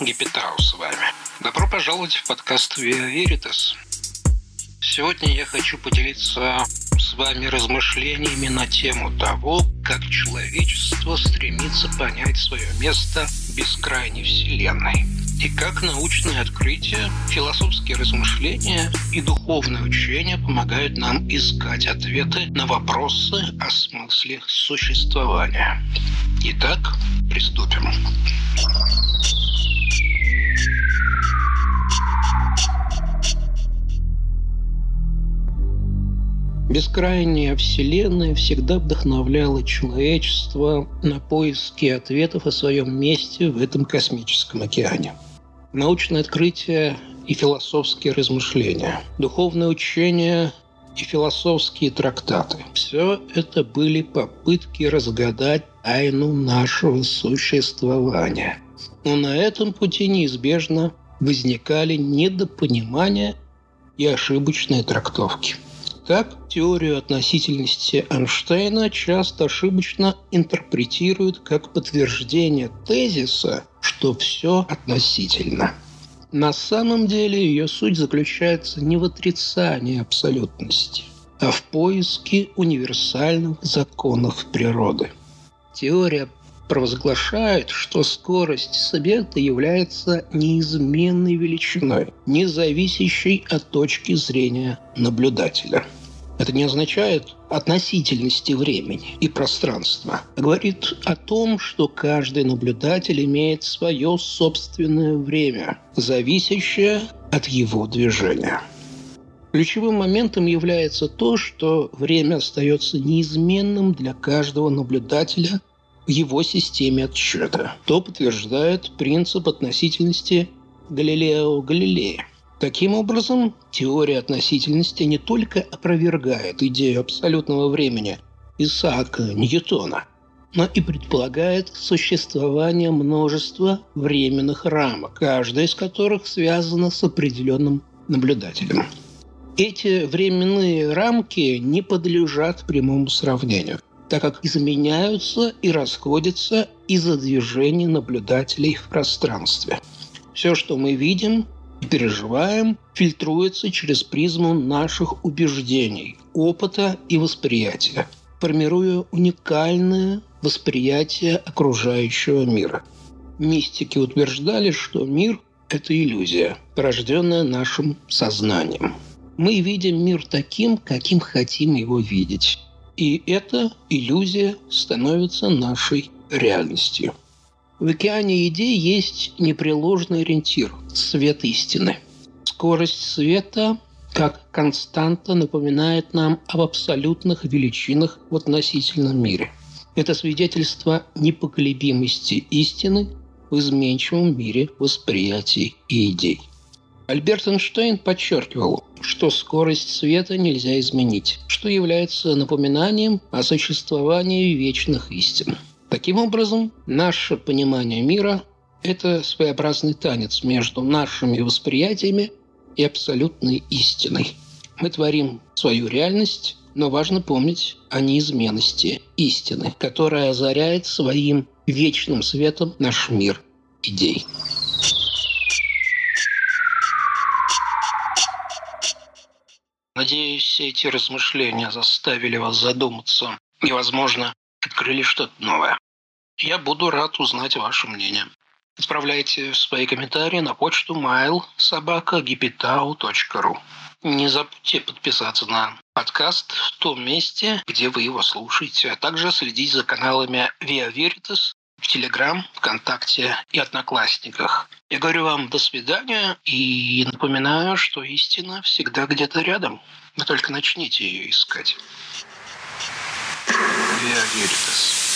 Гипитау с вами. Добро пожаловать в подкаст Via Veritas. Сегодня я хочу поделиться с вами размышлениями на тему того, как человечество стремится понять свое место в бескрайней Вселенной и как научные открытия, философские размышления и духовное учение помогают нам искать ответы на вопросы о смысле существования. Итак, приступим. Бескрайняя Вселенная всегда вдохновляла человечество на поиски ответов о своем месте в этом космическом океане. Научные открытия и философские размышления, духовное учение и философские трактаты. Все это были попытки разгадать тайну нашего существования. Но на этом пути неизбежно возникали недопонимания и ошибочные трактовки – так, теорию относительности Эйнштейна часто ошибочно интерпретируют как подтверждение тезиса, что все относительно. На самом деле ее суть заключается не в отрицании абсолютности, а в поиске универсальных законов природы. Теория провозглашает, что скорость света является неизменной величиной, не зависящей от точки зрения наблюдателя. Это не означает относительности времени и пространства, а говорит о том, что каждый наблюдатель имеет свое собственное время, зависящее от его движения. Ключевым моментом является то, что время остается неизменным для каждого наблюдателя его системе отсчета. То подтверждает принцип относительности Галилео Галилея. Таким образом, теория относительности не только опровергает идею абсолютного времени Исаака Ньютона, но и предполагает существование множества временных рамок, каждая из которых связана с определенным наблюдателем. Эти временные рамки не подлежат прямому сравнению – так как изменяются и расходятся из-за движения наблюдателей в пространстве. Все, что мы видим и переживаем, фильтруется через призму наших убеждений, опыта и восприятия, формируя уникальное восприятие окружающего мира. Мистики утверждали, что мир – это иллюзия, порожденная нашим сознанием. Мы видим мир таким, каким хотим его видеть. И эта иллюзия становится нашей реальностью. В океане идей есть непреложный ориентир – свет истины. Скорость света как константа напоминает нам об абсолютных величинах в относительном мире. Это свидетельство непоколебимости истины в изменчивом мире восприятий и идей. Альберт Эйнштейн подчеркивал, что скорость света нельзя изменить, что является напоминанием о существовании вечных истин. Таким образом, наше понимание мира – это своеобразный танец между нашими восприятиями и абсолютной истиной. Мы творим свою реальность, но важно помнить о неизменности истины, которая озаряет своим вечным светом наш мир идей. Надеюсь, эти размышления заставили вас задуматься и, возможно, открыли что-то новое. Я буду рад узнать ваше мнение. Отправляйте свои комментарии на почту mail.sobaka.gipitau.ru Не забудьте подписаться на подкаст в том месте, где вы его слушаете, а также следить за каналами Via Veritas в Телеграм, ВКонтакте и Одноклассниках. Я говорю вам до свидания и напоминаю, что истина всегда где-то рядом. Вы только начните ее искать. Via Veritas.